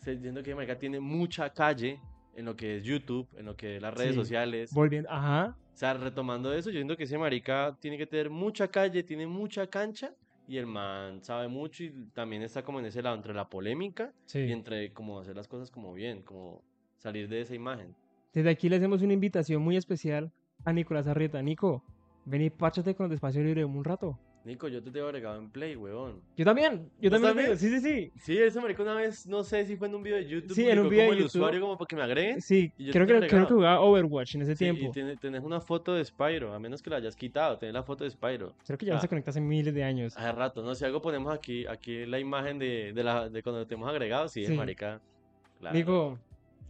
Siento que marica tiene mucha calle en lo que es YouTube, en lo que es las redes Sí. sociales. Volviendo, ajá, O sea, retomando eso, yo siento que ese marica tiene que tener mucha calle, tiene mucha cancha y el man sabe mucho y también está como en ese lado entre la polémica y sí. entre como hacer las cosas como bien, como salir de esa imagen. Desde aquí le hacemos una invitación muy especial a Nicolás Arrieta. Nico, ven y párchate con el espacio libre un rato. Nico, yo te tengo agregado en Play, weón. Yo también, yo ¿Vos también, lo también? tengo, Sí, sí, sí. Sí, ese marica una vez, no sé si fue en un video de YouTube, Sí, en un video como de el YouTube. usuario como para que me agreguen. Sí, Y yo creo que, creo que jugaba Overwatch en ese Sí, y tiempo. tiene- tenés una foto de Spyro, a menos que la hayas quitado, tenés la foto de Spyro. Creo que ya no Ah. se conecta hace miles de años. Hace rato, no sé, algo ponemos aquí, aquí la imagen de, de, la, de cuando te hemos agregado, sí, es Sí. marica. Claro. Nico,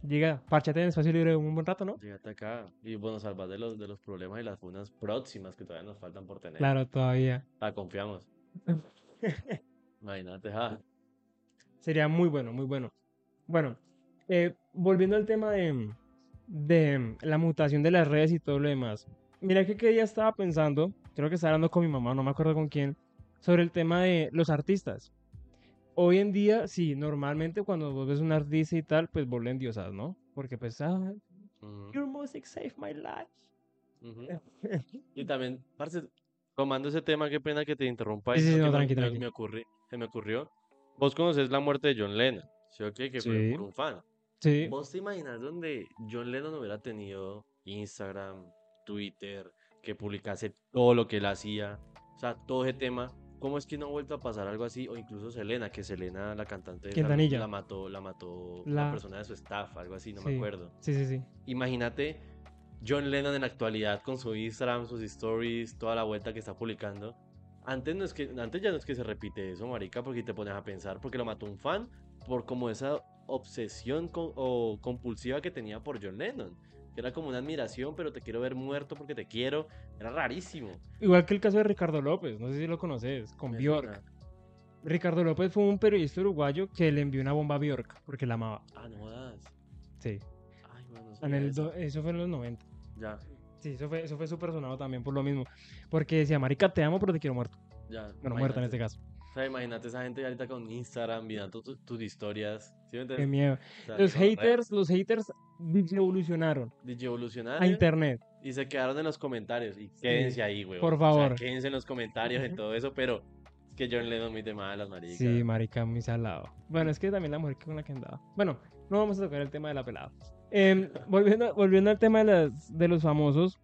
llega, párchate en el espacio libre un buen rato, ¿no? Llegate acá y bueno, salvar de los, de los problemas y las funas próximas que todavía nos faltan por tener. Claro, todavía. Ah, confiamos. [laughs] Imagínate, ja. Sería muy bueno, muy bueno. Bueno, eh, volviendo al tema de, de la mutación de las redes y todo lo demás. Mira que qué día estaba pensando, creo que estaba hablando con mi mamá, no me acuerdo con quién, sobre el tema de los artistas. Hoy en día, sí, normalmente cuando vos ves un artista y tal, pues vos le endiosas, ¿no? Porque pues, ah, Ujú, your music saved my life. ujú. [laughs] Y también, parce, tomando ese tema, qué pena que te interrumpa. Sí, sí, no, tranqui, me, tranqui. me ocurri- se me ocurrió. Vos conoces la muerte de John Lennon, ¿sí o qué? Que fue Sí. por un fan. Sí, ¿Vos te imaginas donde John Lennon hubiera tenido Instagram, Twitter, que publicase todo lo que él hacía? O sea, todo ese tema. ¿Cómo es que no ha vuelto a pasar algo así? O incluso Selena, que Selena, la cantante, Quintanilla. la mató, la mató la La- persona de su staff, algo así, no me Sí. acuerdo. sí, sí, sí. Imagínate John Lennon en la actualidad con su Instagram, sus stories, toda la vuelta que está publicando. Antes, no es que, antes ya no es que se repite eso, marica, porque te pones a pensar, porque lo mató un fan por como esa obsesión co- o compulsiva que tenía por John Lennon. Que era como una admiración, pero te quiero ver muerto porque te quiero. Era rarísimo. Igual que el caso de Ricardo López, no sé si lo conoces, con Me Bjork. suena. Ricardo López fue un periodista uruguayo que le envió una bomba a Bjork porque la amaba. Ah, no jodas. Sí. Ay, bueno, no En el eso. eso fue en los 90. Ya, Sí, eso fue, eso fue súper sonado también por lo mismo. Porque decía, marica, te amo, pero te quiero muerto. ya. Bueno, muerta en este caso. O sea, imagínate esa gente ahorita con Instagram, mirando tu- tus historias. ¿Sí me Qué miedo. O sea, Los haters, los haters evolucionaron a Digievolucionaron internet. y se quedaron en los comentarios. Y quédense ahí, güey. por O sea, favor. quédense en los comentarios y todo eso, pero es que John Lennon muy de malas, marica. Sí, marica, muy salado. Bueno, es que también la mujer con la que andaba. Bueno, no vamos a tocar el tema de la pelada. Em, volviendo, volviendo al tema de, las, de los famosos,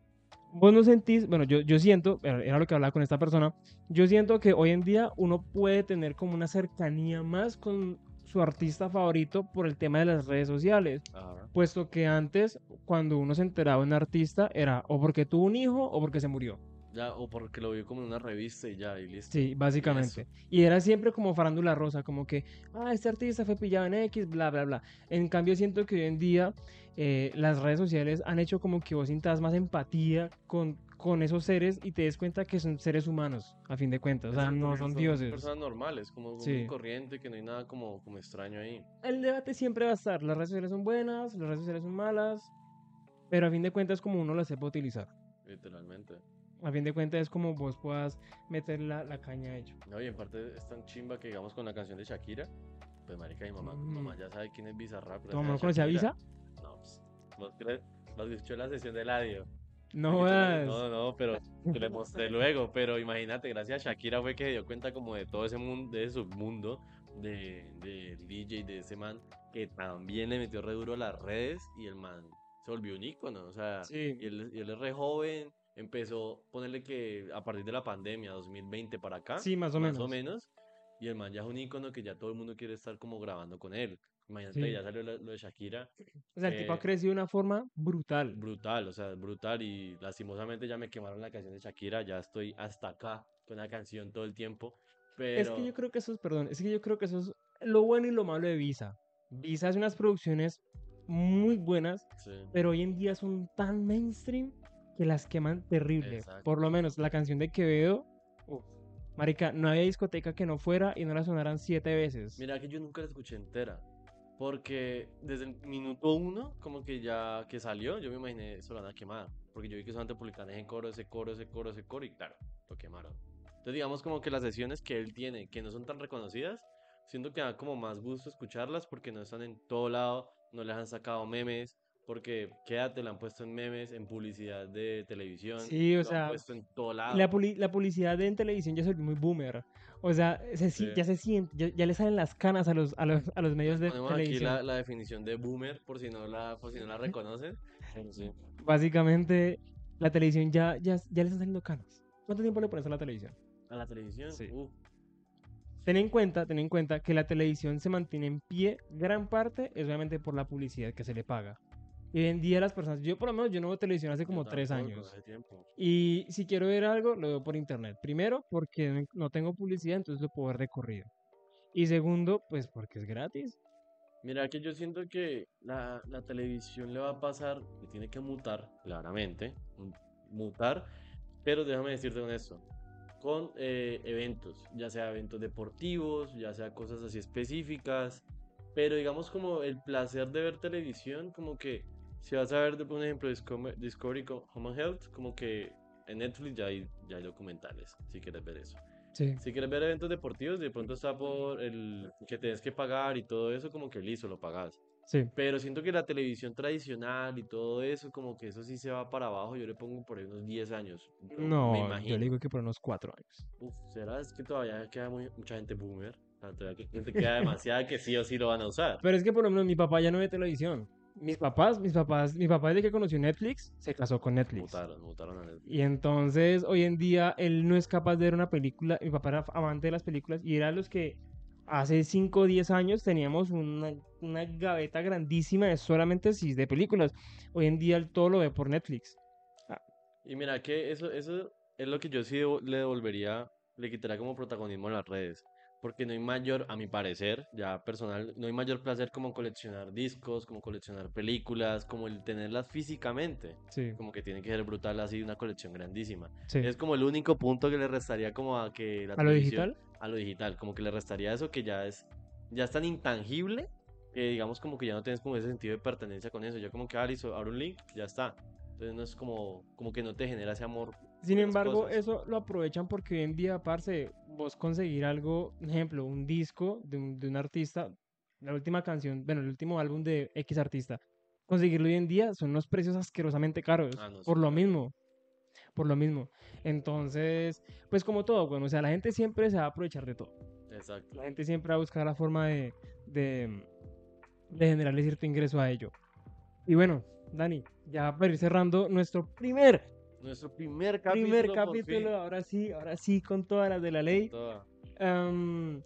vos no sentís, bueno, yo, yo siento, era lo que hablaba con esta persona, yo siento que hoy en día uno puede tener como una cercanía más con su artista favorito por el tema de las redes sociales, Ajá. puesto que antes, cuando uno se enteraba de un artista, era o porque tuvo un hijo o porque se murió. Ya, o porque lo vio como en una revista y ya, y listo. Sí, básicamente. Y era siempre como farándula rosa, como que, ah, este artista fue pillado en X, bla, bla, bla. En cambio, siento que hoy en día eh, las redes sociales han hecho como que vos sintas más empatía con, con esos seres y te des cuenta que son seres humanos, a fin de cuentas. O sea, Exacto, no que son dioses. personas normales, como Sí. corriente, que no hay nada como, como extraño ahí. El debate siempre va a estar. Las redes sociales son buenas, las redes sociales son malas, pero a fin de cuentas como uno las sepa utilizar. Literalmente. A fin de cuentas es como vos puedas meter la, la caña a ello. No, y en parte es tan chimba que digamos con la canción de Shakira. Pues marica, mi mamá, mi Mm. mamá ya sabe quién es Bizarrap. ¿Tu mamá no conocía a Visa? No, pues, ¿vos crees? ¿Vos escuchó la sesión del audio? No. No, no, pero te le mostré luego. Pero imagínate, gracias a Shakira fue que se dio cuenta como de todo ese mundo, de su mundo, de, de DJ, de ese man, que también le metió re duro a las redes y el man se volvió un ícono. O sea, Sí. y él, y él es re joven, empezó, ponerle que a partir de la pandemia, 2020 para acá, Sí, más o más menos. o menos, y el man ya es un ícono que ya todo el mundo quiere estar como grabando con él. Imagínate, Sí. ya salió lo, de Shakira, O sea, el tipo ha Eh, crecido de una forma brutal. brutal, o sea, brutal, y lastimosamente ya me quemaron la canción de Shakira, ya estoy hasta acá con la canción todo el tiempo, pero... Es que yo creo que eso es, perdón, es que yo creo que eso es lo bueno y lo malo de Visa. Visa hace unas producciones muy buenas, Sí. pero hoy en día son tan mainstream que las queman terrible. Exacto. Por lo menos la canción de Quevedo, uf, marica, no había discoteca que no fuera y no la sonaran siete veces. Mira que yo nunca la escuché entera. Porque desde el minuto uno, como que ya que salió, yo me imaginé eso lo van a quemar. Porque yo vi que solamente publican ese coro, ese coro, ese coro, ese coro, y claro, lo quemaron. Entonces, digamos como que las sesiones que él tiene, que no son tan reconocidas, siento que da como más gusto escucharlas porque no están en todo lado, no les han sacado memes, porque quédate, la han puesto en memes, en publicidad de televisión, Sí, o lo han sea, puesto en todo lado. La, publicidad en televisión ya se muy boomer. O sea, se si- Sí. ya se siente, ya, ya le salen las canas a los, a los, a los medios de Ponemos aquí televisión. la, la definición de boomer, por si no la, por si no la [laughs] reconocen. Sí. Básicamente, la televisión ya, ya, ya le están saliendo canas. ¿Cuánto tiempo le pones a la televisión? A la televisión, Sí. uf, Ten en cuenta, ten en cuenta que la televisión se mantiene en pie, gran parte es obviamente por la publicidad que se le paga. Y hoy en día las personas, yo por lo menos yo no veo televisión hace como tres años. Y si quiero ver algo, lo veo por internet. Primero, porque no tengo publicidad, entonces lo puedo ver de corrido. Y segundo, pues porque es gratis. Mira que yo siento que la, la televisión le va a pasar, que tiene que mutar, claramente, mu- mutar, pero déjame decirte con esto, con eh, eventos, ya sea eventos deportivos, ya sea cosas así específicas, pero digamos como el placer de ver televisión, como que si vas a ver, por ejemplo, Discover- Discovery Co- Home and Health, como que en Netflix ya hay, ya hay documentales, si quieres ver eso. Sí. Si quieres ver eventos deportivos, de pronto está por el que tienes que pagar y todo eso, como que listo, lo pagas. Sí. Pero siento que la televisión tradicional y todo eso, como que eso sí se va para abajo. Yo le pongo por ahí unos 10 años. yo me No, yo le digo que por unos cuatro años. Uf, ¿será? Es que todavía queda muy- mucha gente boomer. O sea, todavía gente queda demasiada que sí o sí lo van a usar. Pero es que por lo menos mi papá ya no ve televisión. Mis papás, mis papás, mi papá desde que conoció Netflix, se casó con Netflix. Mutaron, mutaron a Netflix. Y entonces, hoy en día, él no es capaz de ver una película. Mi papá era amante de las películas y era los que hace 5 o 10 años teníamos una, una gaveta grandísima de solamente sí, de películas. Hoy en día él todo lo ve por Netflix. Y mira que eso, eso es lo que yo sí le devolvería, le quitaría como protagonismo en las redes. Porque no hay mayor, a mi parecer, ya personal, no hay mayor placer como coleccionar discos, como coleccionar películas, como el tenerlas físicamente. Sí, Como que tiene que ser brutal así, una colección grandísima. sí. Es como el único punto que le restaría como a que la ¿A lo digital? a lo digital, como que le restaría eso que ya es, ya es tan intangible que digamos como que ya no tienes como ese sentido de pertenencia con eso, ya como que ah, listo, abro un link, ya está. Entonces no es como, como que no te genera ese amor. Sin embargo, cosas. eso lo aprovechan porque hoy en día, parce, vos conseguir algo, ejemplo, un disco de un, de un artista, la última canción, bueno, el último álbum de X artista, conseguirlo hoy en día son unos precios asquerosamente caros, Ah, no, sí, por lo claro. mismo, por lo mismo. Entonces, pues como todo, bueno, o sea, la gente siempre se va a aprovechar de todo. Exacto. La gente siempre va a buscar la forma de, de, de generarle cierto ingreso a ello. Y bueno, Dani, ya para ir cerrando nuestro primer Nuestro primer capítulo. primer capítulo, ahora sí, ahora sí, con todas las de la ley. Am,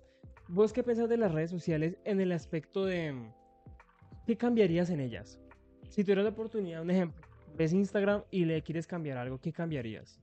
¿Vos qué pensás de las redes sociales en el aspecto de mm, qué cambiarías en ellas? Si tuvieras la oportunidad, un ejemplo, ves Instagram y le quieres cambiar algo, ¿qué cambiarías?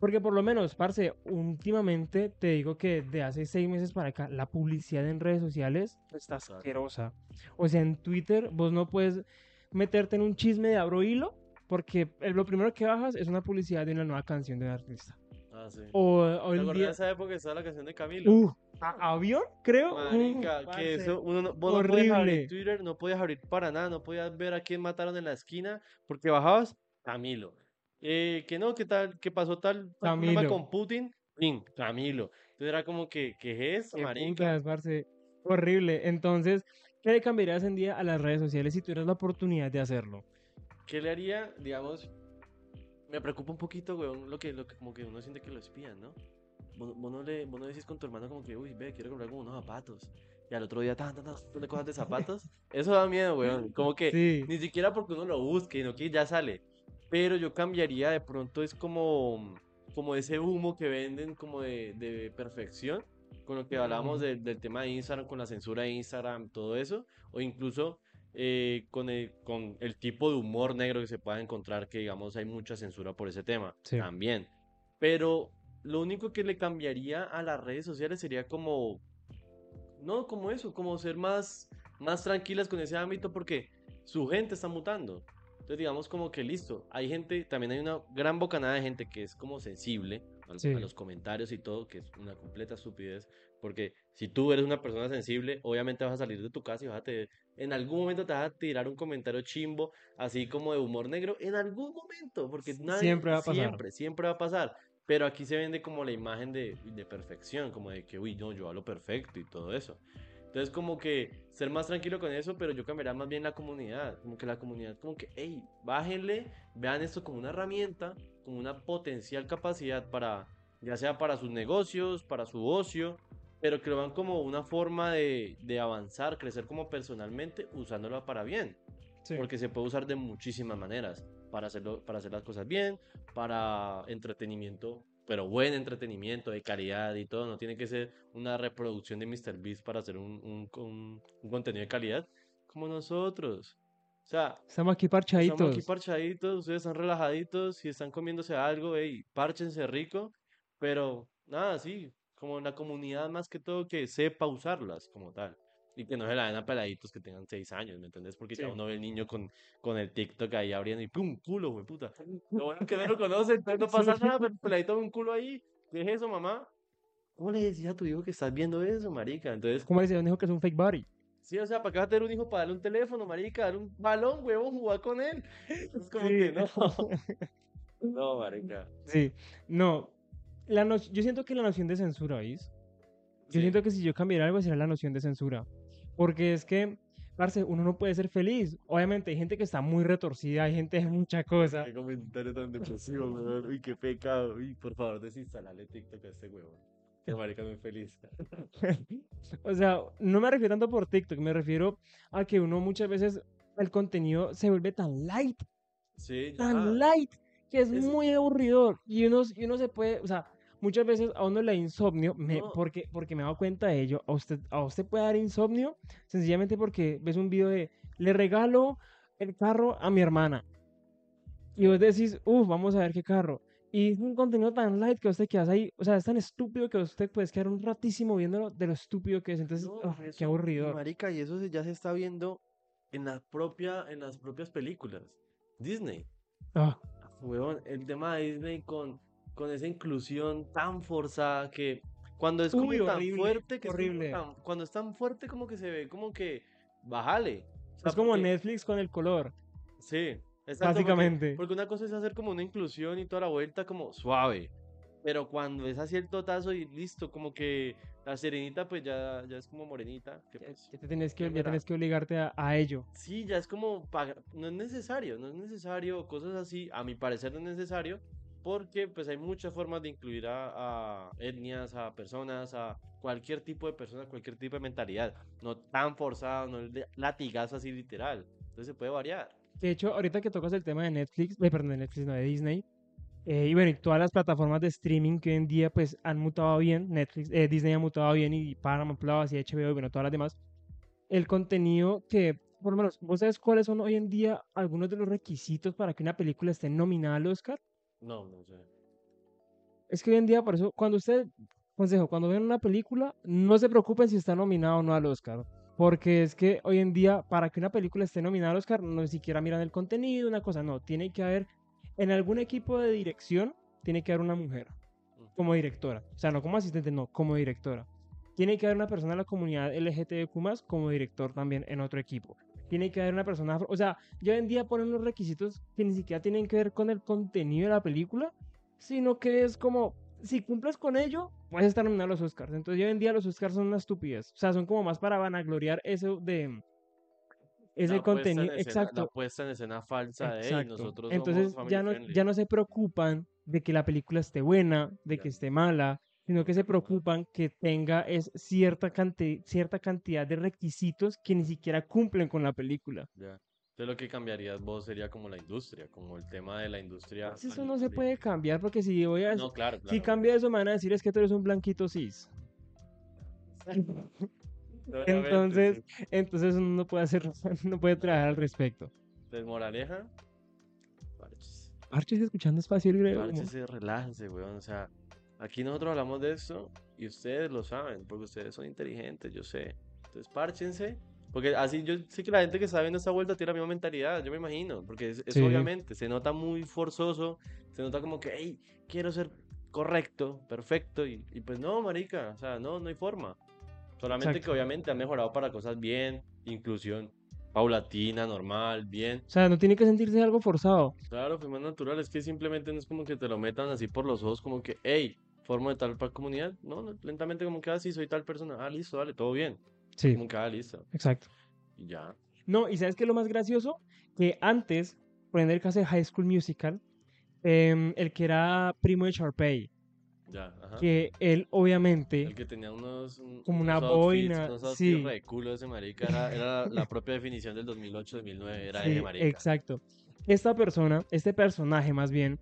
Porque por lo menos, parce, últimamente te digo que de hace seis meses para acá, la publicidad en redes sociales está asquerosa. O sea, en Twitter vos no puedes meterte en un chisme de abro hilo porque el- lo primero que bajas es una publicidad de una nueva canción de un artista. Ah, sí. O ¿Te hoy en acuerdas de día... esa época que estaba la canción de Camilo? Uh, ¿a- ¿Avión? Creo. Uh, Marica, parce. que eso, uno no, vos no podías horrible. abrir Twitter, no podías abrir para nada, no podías ver a quién mataron en la esquina, porque bajabas Camilo. Eh, que no, que tal, que pasó tal, tal problema Camilo. con Putin, pin, Camilo. Entonces era como que, ¿qué es marica? putas, parce. Horrible. Entonces, ¿qué le cambiarías en día a las redes sociales si tuvieras la oportunidad de hacerlo? ¿Qué le haría, digamos, me preocupa un poquito, weón, lo que, lo que como que uno siente que lo espían, ¿no? Vos, vos no le, vos no decís con tu hermano como que, uy, ve, quiero comprar como unos zapatos. Y al otro día, tan, tan, tan, de cosas de zapatos. [laughs] Eso da miedo, weón. Como que Sí. ni siquiera porque uno lo busque, sino que ya sale. Pero yo cambiaría, de pronto es como, como ese humo que venden como de, de perfección, con lo que hablábamos Ujú. del- del tema de Instagram, con la censura de Instagram, todo eso, o incluso eh, con, el, con el tipo de humor negro que se pueda encontrar, que digamos hay mucha censura por ese tema Sí. también. Pero lo único que le cambiaría a las redes sociales sería como no, como eso, como ser más, más tranquilas con ese ámbito porque su gente está mutando. Entonces, digamos como que listo, hay gente, también hay una gran bocanada de gente que es como sensible a, Sí. a los comentarios y todo, que es una completa estupidez, porque si tú eres una persona sensible, obviamente vas a salir de tu casa y vas a te- en algún momento te vas a tirar un comentario chimbo, así como de humor negro, en algún momento, porque nadie, siempre va a pasar. siempre, siempre va a pasar. Pero aquí se vende como la imagen de, de perfección, como de que, uy, no, yo hablo perfecto y todo eso. Entonces, como que ser más tranquilo con eso, pero yo cambiaría más bien la comunidad. Como que la comunidad, como que, hey, bájenle, vean esto como una herramienta, como una potencial capacidad para, ya sea para sus negocios, para su ocio, pero que lo vean como una forma de, de avanzar, crecer como personalmente, usándola para bien. Sí. Porque se puede usar de muchísimas maneras. Para, hacerlo, para hacer las cosas bien, para entretenimiento, pero buen entretenimiento, de calidad y todo. No tiene que ser una reproducción de MrBeast para hacer un, un, un- un contenido de calidad como nosotros. O sea, Estamos aquí estamos parchaditos. aquí parchaditos, ustedes están relajaditos y están comiéndose algo, ey, párchense rico, pero nada, sí, como la comunidad más que todo que sepa usarlas como tal. Y que no se la den a peladitos que tengan seis años, ¿me entendés? Porque ya Sí. uno ve el niño con, con el TikTok ahí abriendo y ¡pum! culo, güey, puta. [laughs] Lo bueno es que no lo conoce, entonces no pasa nada, pero el peladito ve un culo ahí. ¿Qué es eso, mamá? ¿Cómo le decías a tu hijo que estás viendo eso, marica? Entonces, ¿Cómo le dice? dijo que es un fake body. Sí, o sea, ¿para qué vas a tener un hijo para darle un teléfono, marica? Darle un balón, huevón, jugar con él. [laughs] Es como Sí. que no. [laughs] No, marica. Sí, no. La no- yo siento que la noción de censura, ¿veis? Yo Sí. siento que si yo cambiara algo sería la noción de censura. Porque es que, parce, uno no puede ser feliz. Obviamente hay gente que está muy retorcida, hay gente de mucha cosa. Qué comentario tan depresivo, weón. Uy, qué pecado. Uy, por favor, desinstalale TikTok a este huevón. Que marica es feliz. [laughs] O sea, no me refiero tanto por TikTok, me refiero a que uno muchas veces el contenido se vuelve tan light, Sí, tan light, que es, Es- muy aburridor. Y uno, y uno se puede, o sea, muchas veces a uno le da insomnio, me- No. porque, porque me he dado cuenta de ello. A usted, a usted puede dar insomnio sencillamente porque ves un video de le regalo el carro a mi hermana. Y vos decís, uff, vamos a ver qué carro. Y es un contenido tan light que usted quedas ahí, o sea, es tan estúpido que usted puede quedar un ratísimo viéndolo de lo estúpido que es. Entonces, No, ugh, eso, qué aburrido. Marica, y eso ya se está viendo en la propia, en las propias películas. Disney. Ah, Huevón, el tema de Disney con, con esa inclusión tan forzada que cuando es como Uy, tan horrible, fuerte que es como horrible. tan- cuando es tan fuerte como que se ve como que bájale. O sea, es como porque- Netflix con el color. Sí, exacto, porque- Básicamente. Porque, una cosa es hacer como una inclusión y toda la vuelta como suave. Pero cuando es así el totazo y listo, como que la serenita pues ya, ya es como morenita. que Ya, pues, ya te tenés que, ya ya tenés que obligarte a, a ello. Sí, ya es como, no es necesario, no es necesario, cosas así, a mi parecer no es necesario, porque pues hay muchas formas de incluir a, a etnias, a personas, a cualquier tipo de persona, cualquier tipo de mentalidad, no tan forzado, no de latigazo así literal, entonces se puede variar. De hecho, ahorita que tocas el tema de Netflix, eh, perdón, de Netflix, no, de Disney, eh, y bueno, y todas las plataformas de streaming que hoy en día pues han mutado bien, Netflix, eh, Disney ha mutado bien y Paramount Plus y HBO y bueno, todas las demás, el contenido que, por lo menos, ¿vos sabes cuáles son hoy en día algunos de los requisitos para que una película esté nominada al Oscar? No, no sé. Es que hoy en día, por eso, cuando usted, consejo, cuando ven una película, no se preocupen si está nominada o no al Oscar. Porque es que hoy en día, para que una película esté nominada al Oscar, no ni siquiera miran el contenido, una cosa, no. Tiene que haber, en algún equipo de dirección, tiene que haber una mujer como directora. O sea, no como asistente, no, como directora. Tiene que haber una persona de la comunidad LGTBQ como director también en otro equipo. Tiene que haber una persona, afro- o sea, ya en día ponen unos requisitos que ni siquiera tienen que ver con el contenido de la película, sino que es como, si cumples con ello, puedes estar nominado a los Oscars. Entonces, ya en día los Oscars son una estupidez. O sea, son como más para vanagloriar eso de ese La contenido. escena- La Exacto. puesta en escena falsa de "Ey, Exacto. nosotros Entonces somos ya no, friendly". ya no se preocupan de que la película esté buena, de que esté mala, sino que se preocupan que tenga es cierta, canti- cierta cantidad de requisitos que ni siquiera cumplen con la película. Ya. Entonces lo que cambiarías vos sería como la industria, como el tema de la industria. Eso no se puede cambiar porque si voy a... No, claro, Si claro. cambia eso me van a decir es que tú eres un blanquito cis. [laughs] Entonces, entonces uno no puede hacer, [laughs] no puede trabajar al respecto. Entonces, moraleja, parches. Parches escuchando espacio libre. Párchese, relájense, weón. O sea, aquí nosotros hablamos de esto Y ustedes lo saben, porque ustedes son inteligentes, yo sé. Entonces, párchense. Porque así yo sé que la gente que está viendo esta vuelta tiene la misma mentalidad, yo me imagino. Porque es, es Sí. obviamente, se nota muy forzoso, se nota como que, hey, quiero ser correcto, perfecto. Y, y pues no, marica, o sea, no, no hay forma. Solamente que Exacto. obviamente han mejorado para cosas bien, inclusión paulatina, normal, bien. O sea, no tiene que sentirse algo forzado. Claro, fue más natural, es que simplemente no es como que te lo metan así por los ojos, como que, hey, formo de tal comunidad. No, lentamente como que, ah, sí, soy tal persona. Ah, listo, dale, todo bien. Sí, Como que, ah, listo. exacto. Y ya. No, y ¿sabes qué es lo más gracioso? Que antes, por ejemplo, el caso de High School Musical, em, el que era primo de Sharpay, Ya, ajá. que él obviamente, El que tenía unos, un- Como una unos outfits, boina, unos sí. re culo ese marica, era, era la propia definición del 2008-2009, era sí, ese marica. exacto. Esta persona, este personaje más bien,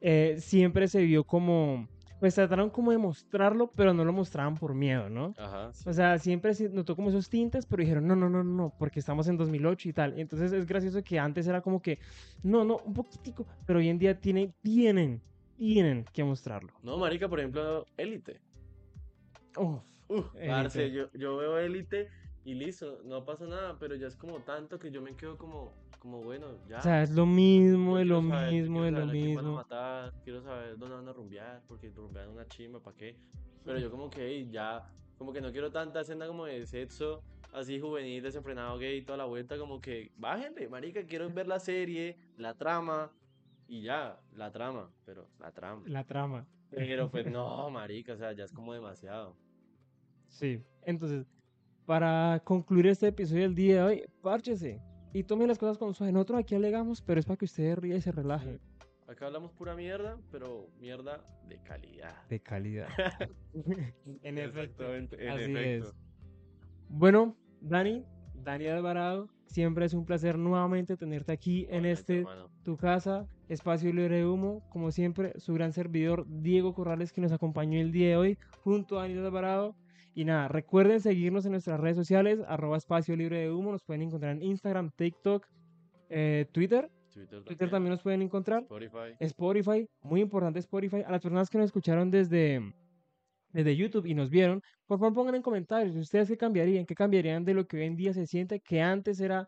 eh, siempre se vio como, pues trataron como de mostrarlo, pero no lo mostraban por miedo, ¿no? Ajá, sí. O sea, siempre se notó como esos tintes, pero dijeron, no, no, no, no, porque estamos en 2008 y tal. Entonces es gracioso que antes era como que, no, no, un poquitico, pero hoy en día tiene, tienen, tienen que mostrarlo. No, marica, por ejemplo, Élite. Uf, Uf, Élite. yo, yo veo Élite y listo, no pasa nada, pero ya es como tanto que yo me quedo como, como bueno, ya. o sea, es lo mismo, de lo saber, mismo, de lo mismo. matar, quiero saber dónde van a rumbear, porque rumbean una chimba, ¿para qué? Pero yo como que ya, como que no quiero tanta escena como de sexo, así juvenil, desenfrenado, gay, toda la vuelta, como que bájenle, marica, quiero ver la serie, la trama, y ya, la trama, pero la trama. La trama. Pero pues [laughs] no, marica, o sea, ya es como demasiado. Sí. Entonces, para concluir este episodio del día de hoy, párchese y tome las cosas con suave. Nosotros aquí alegamos, pero es para que ustedes rían y se relajen. Acá hablamos pura mierda, pero mierda de calidad. De calidad. [laughs] en efecto. Exactamente, en así efecto. es. Bueno, Dani, Dani Alvarado, siempre es un placer nuevamente tenerte aquí en este hermano. tu casa, Espacio Libre de Humo. Como siempre, su gran servidor Diego Corrales que nos acompañó el día de hoy junto a Daniel Alvarado. Y nada, recuerden seguirnos en nuestras redes sociales, arroba Espacio Libre de Humo. Nos pueden encontrar en Instagram, TikTok, eh, Twitter. Twitter Twitter también nos pueden encontrar. Spotify. Spotify, muy importante Spotify. A las personas que nos escucharon desde, desde YouTube y nos vieron, por favor pongan en comentarios, ¿ustedes qué cambiarían? ¿Qué cambiarían de lo que hoy en día se siente que antes era...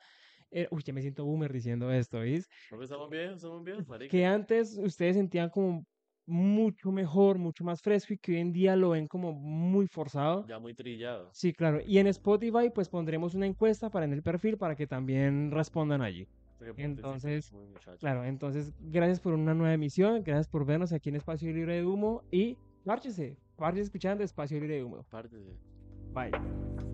era- uy, ya me siento boomer diciendo esto, ¿veis? ¿No estamos viejos? ¿Estamos marica? Que antes ustedes sentían como mucho mejor, mucho más fresco y que hoy en día lo ven como muy forzado. Ya muy trillado. Sí, claro. Y en Spotify pues pondremos una encuesta para en el perfil para que también respondan allí. Entonces. Claro, entonces gracias por una nueva emisión, gracias por vernos aquí en Espacio Libre de Humo y párchese, párchese escuchando Espacio Libre de Humo. Pártese. Bye.